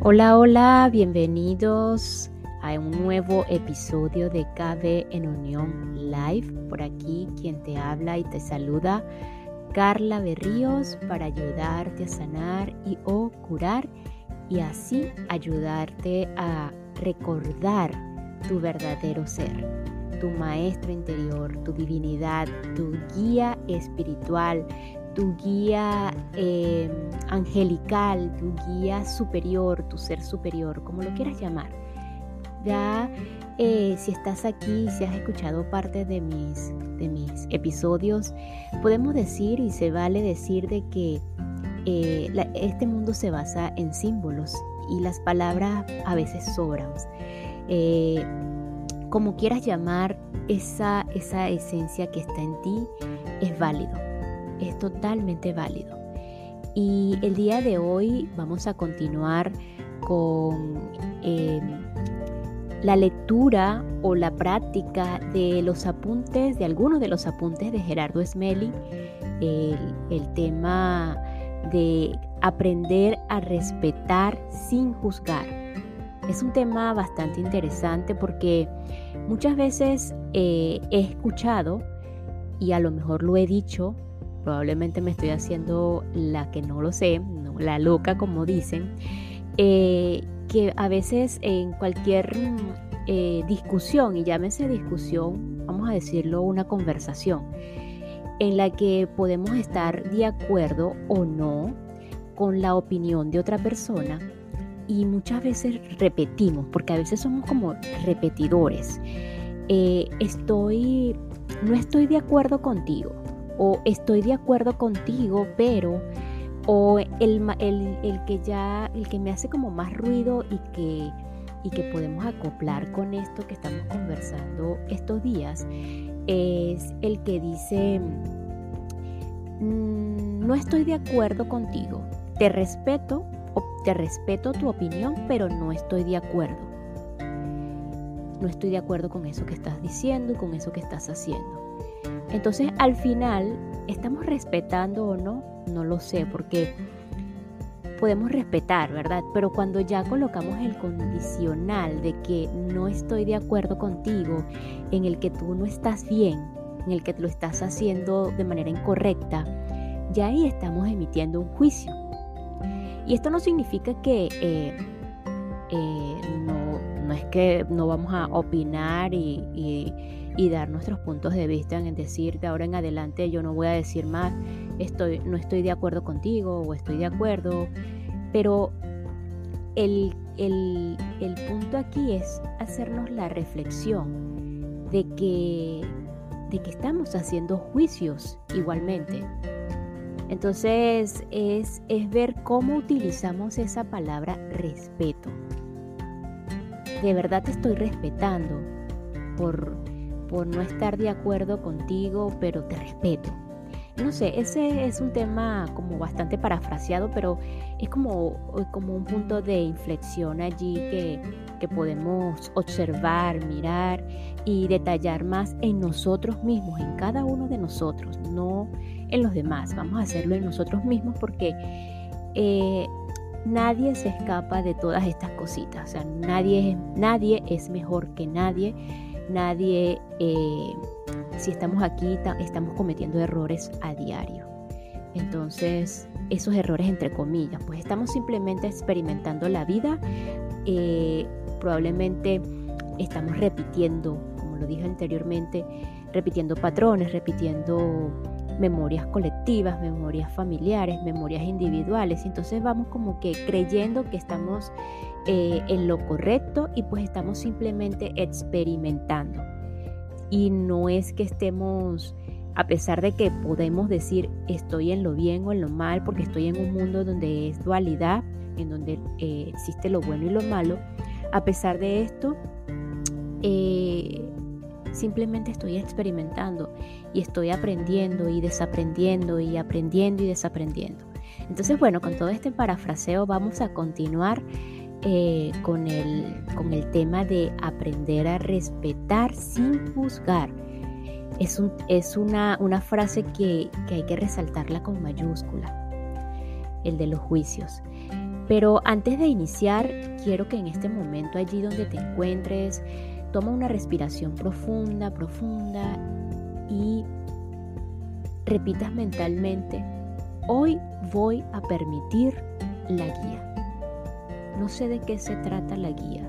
Hola, hola, bienvenidos a un nuevo episodio de KB en Unión Live. Por aquí quien te habla y te saluda, Carla Berríos, para ayudarte a sanar y o curar y así ayudarte a recordar tu verdadero ser, tu maestro interior, tu divinidad, tu guía espiritual, tu guía em, angelical, tu guía superior, tu ser superior, como lo quieras llamar. Ya eh, si estás aquí, si has escuchado parte de mis, de mis episodios, podemos decir y se vale decir de que eh, este mundo se basa en símbolos y las palabras a veces sobran. Eh, como quieras llamar esa, esa esencia que está en ti, es válido es totalmente válido. Y el día de hoy vamos a continuar con em, la lectura o la práctica de los apuntes, de algunos de los apuntes de Gerardo Smelly, el, el tema de aprender a respetar sin juzgar. Es un tema bastante interesante porque muchas veces eh, he escuchado y a lo mejor lo he dicho probablemente me estoy haciendo la que no lo sé, la loca como dicen, eh, que a veces en cualquier eh, discusión, y llámese discusión, vamos a decirlo una conversación, en la que podemos estar de acuerdo o no con la opinión de otra persona, y muchas veces repetimos, porque a veces somos como repetidores. Eh, estoy, no estoy de acuerdo contigo o estoy de acuerdo contigo, pero o el, el, que ya, el que me hace como más ruido y que, y que podemos acoplar con esto que estamos conversando estos días, es el que dice, mm, no estoy de acuerdo contigo, te respeto, te respeto tu opinión, pero no estoy de acuerdo. No estoy de acuerdo con eso que estás diciendo y con eso que estás haciendo. Entonces, al final, ¿estamos respetando o no? No lo sé, porque podemos respetar, ¿verdad? Pero cuando ya colocamos el condicional de que no estoy de acuerdo contigo, en el que tú no estás bien, en el que lo estás haciendo de manera incorrecta, ya ahí estamos emitiendo un juicio. Y esto no significa que eh, eh, no, no, es que no vamos a opinar y y dar nuestros puntos de vista en decir de ahora en adelante yo no voy a decir más, estoy, no estoy de acuerdo contigo o estoy de acuerdo, pero el, el, el punto aquí es hacernos la reflexión de que, de que estamos haciendo juicios igualmente. Entonces es, es ver cómo utilizamos esa palabra respeto. De verdad te estoy respetando por por no estar de acuerdo contigo, pero te respeto. No sé, ese es un tema como bastante parafraseado, pero es como, como un punto de inflexión allí que, que podemos observar, mirar y detallar más en nosotros mismos, en cada uno de nosotros, no en los demás. Vamos a hacerlo en nosotros mismos porque eh, nadie se escapa de todas estas cositas. O sea, nadie es mejor que nadie Nadie, eh, si estamos aquí, estamos cometiendo errores a diario. Entonces, esos errores entre comillas, pues estamos simplemente experimentando la vida. Eh, probablemente estamos repitiendo, como lo dije anteriormente, repitiendo patrones, repitiendo memorias colectivas, memorias familiares, memorias individuales. Entonces vamos como que creyendo que estamos eh, en lo correcto y pues estamos simplemente experimentando. Y no es que estemos, a pesar de que podemos decir estoy en lo bien o en lo mal, porque estoy en un mundo donde es dualidad, en donde eh, existe lo bueno y lo malo, a pesar de esto, eh, simplemente estoy experimentando y estoy aprendiendo y desaprendiendo y aprendiendo y desaprendiendo. Entonces, bueno, con todo este parafraseo vamos a continuar eh, con, el, con el tema de aprender a respetar sin juzgar. Es, un, es una, una, frase que, que, hay que resaltarla con mayúscula, el de los juicios. Pero antes de iniciar, quiero que en este momento allí donde te encuentres, toma una respiración profunda, profunda y repitas mentalmente, hoy voy a permitir la guía. No sé de qué se trata la guía,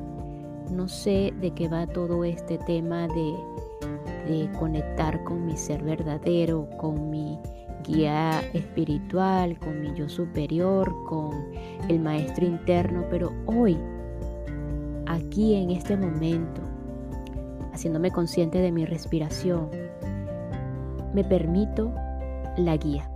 no sé de qué va todo este tema de, conectar con mi ser verdadero, con mi guía espiritual, con mi yo superior, con el maestro interno, pero hoy, aquí en este momento, haciéndome consciente de mi respiración, me permito la guía.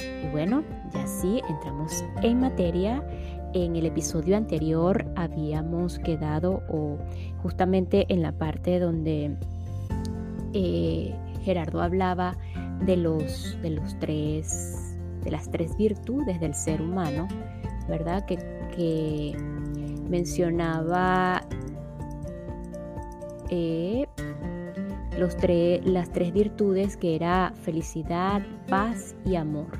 Y bueno, ya sí, entramos en materia. En el episodio anterior habíamos quedado o justamente en la parte donde eh, Gerardo hablaba de los, de los tres, de las tres virtudes del ser humano, ¿verdad? Que, mencionaba eh, los las tres virtudes que era felicidad, paz y amor.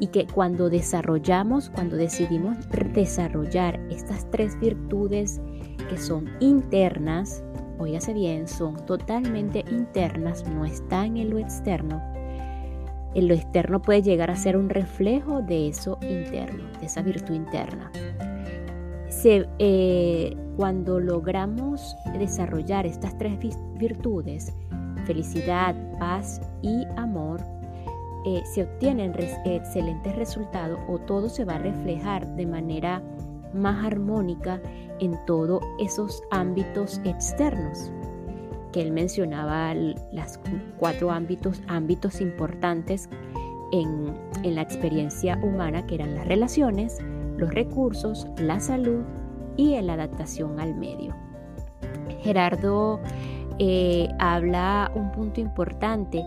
Y que cuando desarrollamos, cuando decidimos desarrollar estas tres virtudes que son internas, oígase bien, son totalmente internas, no están en lo externo. En lo externo puede llegar a ser un reflejo de eso interno, de esa virtud interna. Eh, cuando logramos desarrollar estas tres virtudes, felicidad, paz y amor, eh, se obtienen excelentes resultados o todo se va a reflejar de manera más armónica en todos esos ámbitos externos que él mencionaba los cuatro ámbitos, ámbitos importantes en, en la experiencia humana que eran las relaciones, los recursos, la salud y la adaptación al medio. Gerardo eh, habla un punto importante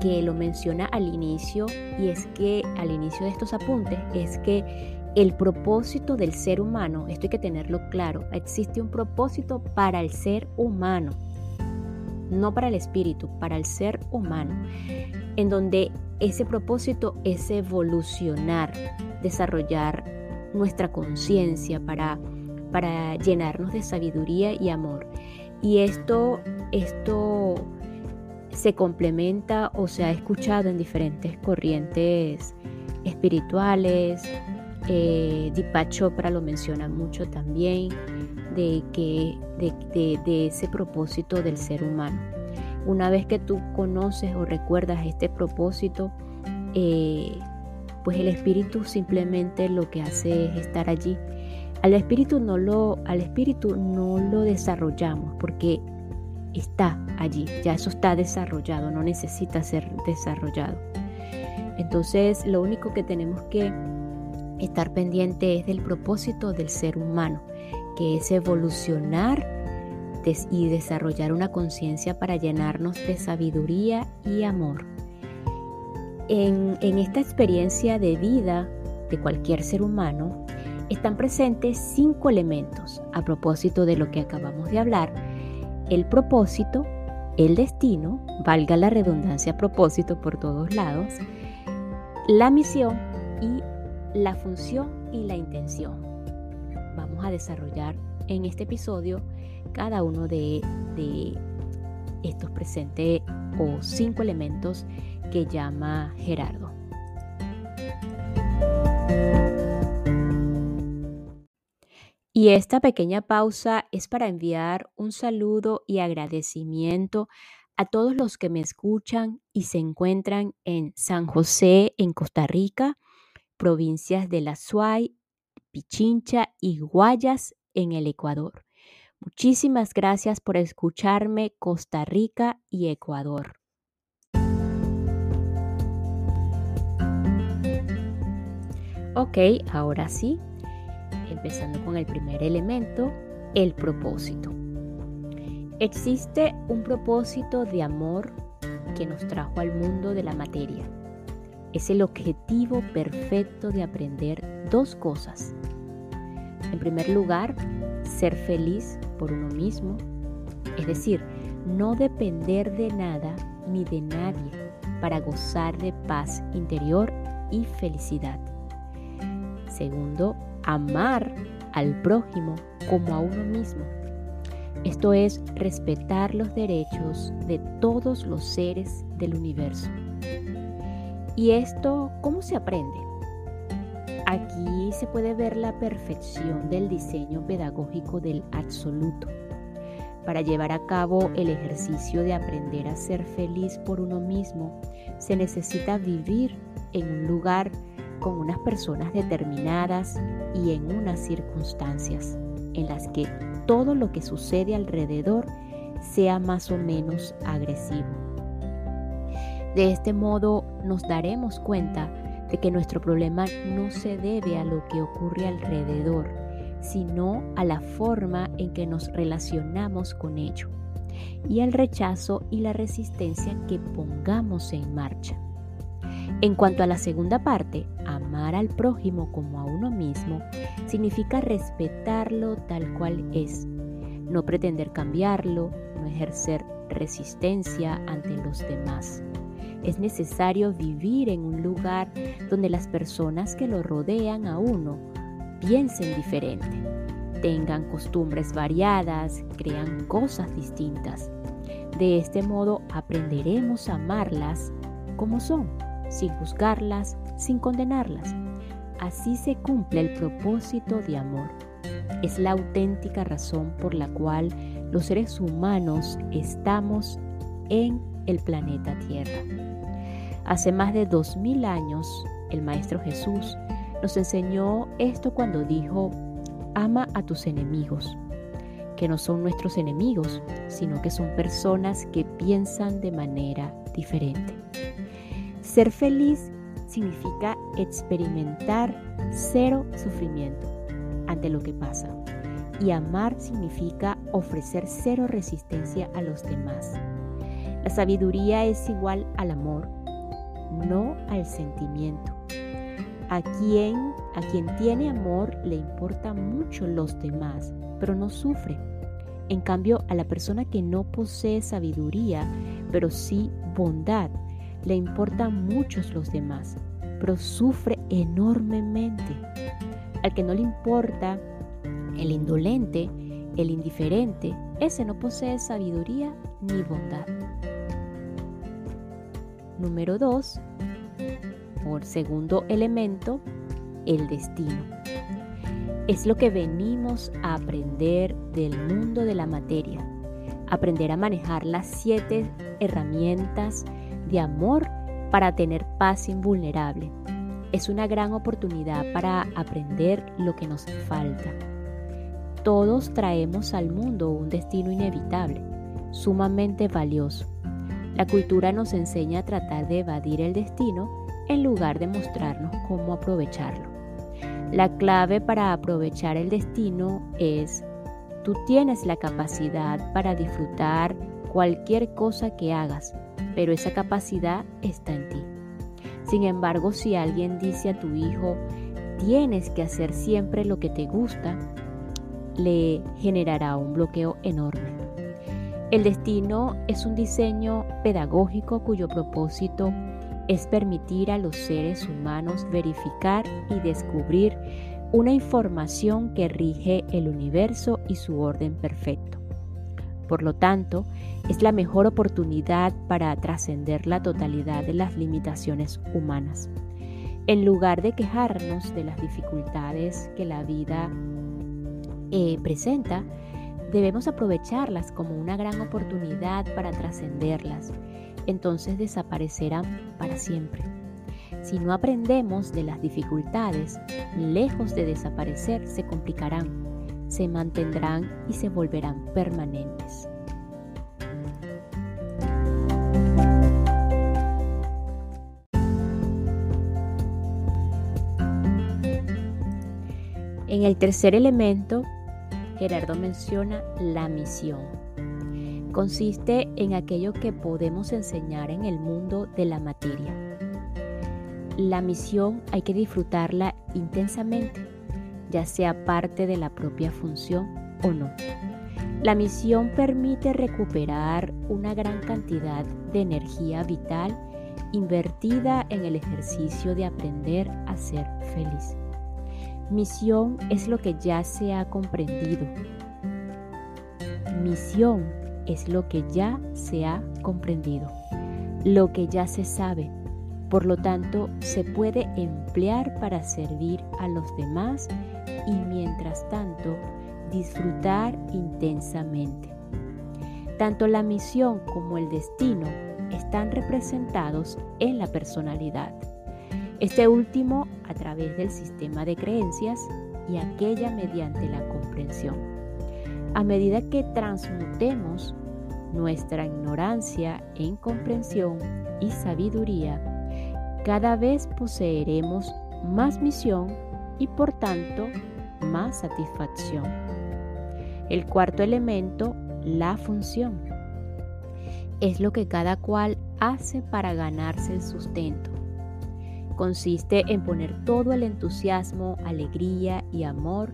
que lo menciona al inicio y es que al inicio de estos apuntes es que el propósito del ser humano, esto hay que tenerlo claro, existe un propósito para el ser humano, no para el espíritu, para el ser humano, en donde ese propósito es evolucionar, desarrollar nuestra conciencia para, para llenarnos de sabiduría y amor. Y esto, esto se complementa o se ha escuchado en diferentes corrientes espirituales. Eh, Deepak Chopra lo menciona mucho también, de, que, de, ese propósito del ser humano. Una vez que tú conoces o recuerdas este propósito, eh, pues el espíritu simplemente lo que hace es estar allí al espíritu no lo, al espíritu no lo desarrollamos porque está allí, ya eso está desarrollado, no necesita ser desarrollado. Entonces, lo único que tenemos que estar pendiente es del propósito del ser humano, que es evolucionar y desarrollar una conciencia para llenarnos de sabiduría y amor. En, esta experiencia de vida de cualquier ser humano, están presentes cinco elementos a propósito de lo que acabamos de hablar. El propósito, el destino, valga la redundancia propósito por todos lados, la misión y la función y la intención. Vamos a desarrollar en este episodio cada uno de, de estos presentes o cinco elementos que llama Gerardo. Y esta pequeña pausa es para enviar un saludo y agradecimiento a todos los que me escuchan y se encuentran en San José, en Costa Rica, provincias de La Suay, Pichincha y Guayas, en el Ecuador. Muchísimas gracias por escucharme, Costa Rica y Ecuador. Ok, ahora sí, empezando con el primer elemento, el propósito. Existe un propósito de amor que nos trajo al mundo de la materia. Es el objetivo perfecto de aprender dos cosas. En primer lugar, ser feliz por uno mismo, es decir, no depender de nada ni de nadie para gozar de paz interior y felicidad. segundo, amar al prójimo como a uno mismo. Esto es respetar los derechos de todos los seres del universo. ¿Y esto cómo se aprende? Aquí se puede ver la perfección del diseño pedagógico del absoluto. Para llevar a cabo el ejercicio de aprender a ser feliz por uno mismo, se necesita vivir en un lugar con unas personas determinadas y en unas circunstancias en las que todo lo que sucede alrededor sea más o menos agresivo. De este modo nos daremos cuenta de que nuestro problema no se debe a lo que ocurre alrededor, sino a la forma en que nos relacionamos con ello y al rechazo y la resistencia que pongamos en marcha. En cuanto a la segunda parte, amar al prójimo como a uno mismo significa respetarlo tal cual es, no pretender cambiarlo, no ejercer resistencia ante los demás. Es necesario vivir en un lugar donde las personas que lo rodean a uno piensen diferente, tengan costumbres variadas, crean cosas distintas. De este modo aprenderemos a amarlas como son, sin juzgarlas, sin condenarlas. Así se cumple el propósito de amor. Es la auténtica razón por la cual los seres humanos estamos en el planeta Tierra. Hace más de dos mil años, el Maestro Jesús nos enseñó esto cuando dijo, ama a tus enemigos, que no son nuestros enemigos, sino que son personas que piensan de manera diferente. Ser feliz significa experimentar cero sufrimiento ante lo que pasa. Y amar significa ofrecer cero resistencia a los demás. La sabiduría es igual al amor, no al sentimiento. A quien, a quien tiene amor le importan mucho los demás, pero no sufre. En cambio, a la persona que no posee sabiduría, pero sí bondad, le importan muchos los demás, pero sufre enormemente. Al que no le importa, el indolente, el indiferente, ese no posee sabiduría ni bondad. Número 2. Por segundo elemento, el destino. Es lo que venimos a aprender del mundo de la materia. Aprender a manejar las siete herramientas de amor para tener paz invulnerable. Es una gran oportunidad para aprender lo que nos falta. Todos traemos al mundo un destino inevitable, sumamente valioso. La cultura nos enseña a tratar de evadir el destino en lugar de mostrarnos cómo aprovecharlo. La clave para aprovechar el destino es, tú tienes la capacidad para disfrutar cualquier cosa que hagas, pero esa capacidad está en ti. Sin embargo, si alguien dice a tu hijo, tienes que hacer siempre lo que te gusta, le generará un bloqueo enorme. El destino es un diseño pedagógico cuyo propósito es permitir a los seres humanos verificar y descubrir una información que rige el universo y su orden perfecto. Por lo tanto, es la mejor oportunidad para trascender la totalidad de las limitaciones humanas. En lugar de quejarnos de las dificultades que la vida eh, presenta, debemos aprovecharlas como una gran oportunidad para trascenderlas. Entonces desaparecerán para siempre. Si no aprendemos de las dificultades, lejos de desaparecer, se complicarán se mantendrán y se volverán permanentes. En el tercer elemento, Gerardo menciona la misión. Consiste en aquello que podemos enseñar en el mundo de la materia. La misión hay que disfrutarla intensamente ya sea parte de la propia función o no. La misión permite recuperar una gran cantidad de energía vital invertida en el ejercicio de aprender a ser feliz. Misión es lo que ya se ha comprendido. Misión es lo que ya se ha comprendido, lo que ya se sabe. Por lo tanto, se puede emplear para servir a los demás y mientras tanto disfrutar intensamente. Tanto la misión como el destino están representados en la personalidad. Este último a través del sistema de creencias y aquella mediante la comprensión. A medida que transmutemos nuestra ignorancia en comprensión y sabiduría, cada vez poseeremos más misión y por tanto más satisfacción. El cuarto elemento, la función, es lo que cada cual hace para ganarse el sustento. Consiste en poner todo el entusiasmo, alegría y amor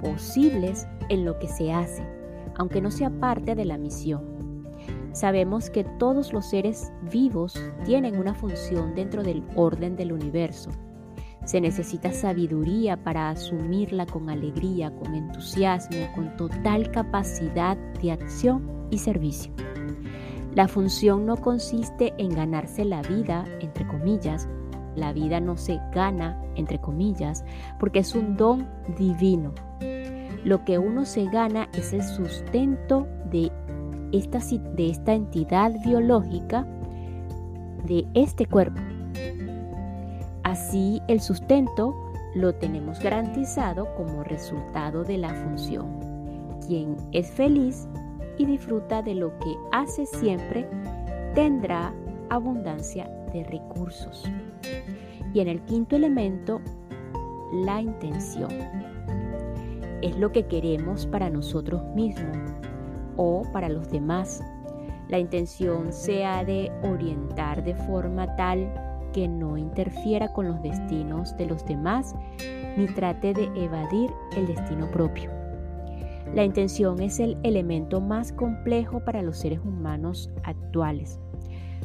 posibles en lo que se hace, aunque no sea parte de la misión. Sabemos que todos los seres vivos tienen una función dentro del orden del universo se necesita sabiduría para asumirla con alegría, con entusiasmo, con total capacidad de acción y servicio. La función no consiste en ganarse la vida, entre comillas. La vida no se gana, entre comillas, porque es un don divino. Lo que uno se gana es el sustento de esta, de esta entidad biológica, de este cuerpo Así el sustento lo tenemos garantizado como resultado de la función. Quien es feliz y disfruta de lo que hace siempre tendrá abundancia de recursos. Y en el quinto elemento, la intención. Es lo que queremos para nosotros mismos o para los demás. La intención se ha de orientar de forma tal que no interfiera con los destinos de los demás ni trate de evadir el destino propio. La intención es el elemento más complejo para los seres humanos actuales,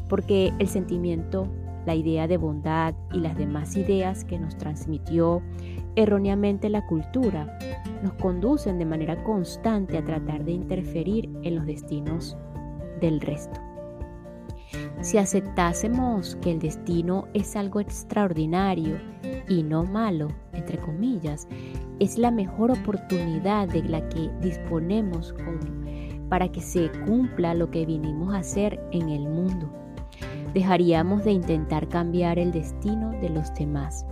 porque el sentimiento, la idea de bondad y las demás ideas que nos transmitió erróneamente la cultura nos conducen de manera constante a tratar de interferir en los destinos del resto. Si aceptásemos que el destino es algo extraordinario y no malo, entre comillas, es la mejor oportunidad de la que disponemos para que se cumpla lo que vinimos a hacer en el mundo. Dejaríamos de intentar cambiar el destino de los demás.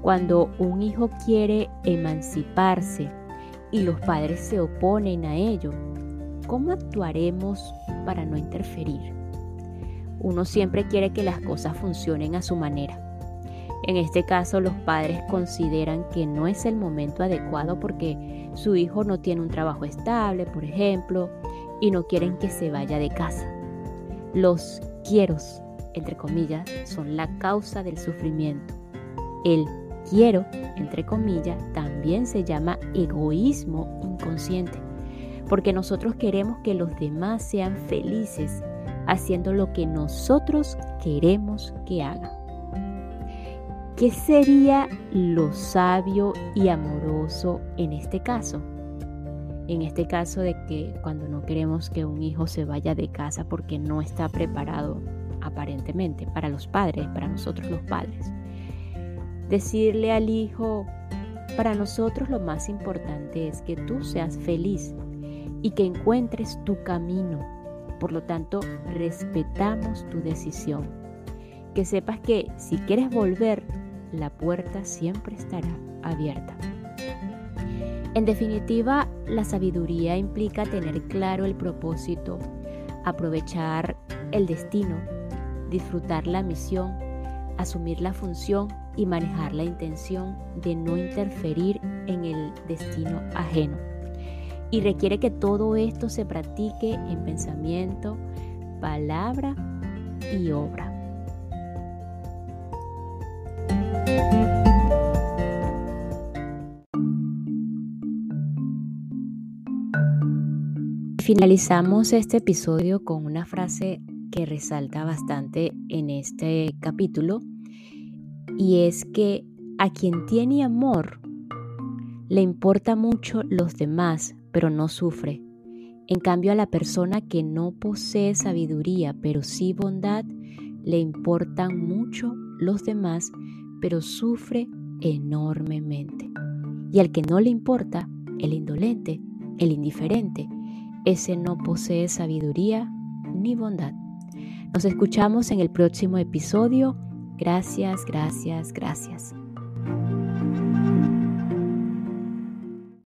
Cuando un hijo quiere emanciparse y los padres se oponen a ello, ¿cómo actuaremos para no interferir? Uno siempre quiere que las cosas funcionen a su manera. En este caso, los padres consideran que no es el momento adecuado porque su hijo no tiene un trabajo estable, por ejemplo, y no quieren que se vaya de casa. Los quieros, entre comillas, son la causa del sufrimiento. El quiero, entre comillas, también se llama egoísmo inconsciente, porque nosotros queremos que los demás sean felices haciendo lo que nosotros queremos que haga. ¿Qué sería lo sabio y amoroso en este caso? En este caso de que cuando no queremos que un hijo se vaya de casa porque no está preparado aparentemente para los padres, para nosotros los padres. Decirle al hijo, para nosotros lo más importante es que tú seas feliz y que encuentres tu camino por lo tanto, respetamos tu decisión. Que sepas que si quieres volver, la puerta siempre estará abierta. En definitiva, la sabiduría implica tener claro el propósito, aprovechar el destino, disfrutar la misión, asumir la función y manejar la intención de no interferir en el destino ajeno y requiere que todo esto se practique en pensamiento, palabra y obra. Finalizamos este episodio con una frase que resalta bastante en este capítulo y es que a quien tiene amor le importa mucho los demás, pero no sufre. En cambio, a la persona que no posee sabiduría, pero sí bondad, le importan mucho los demás, pero sufre enormemente. Y al que no le importa, el indolente, el indiferente, ese no posee sabiduría ni bondad. Nos escuchamos en el próximo episodio. Gracias, gracias, gracias.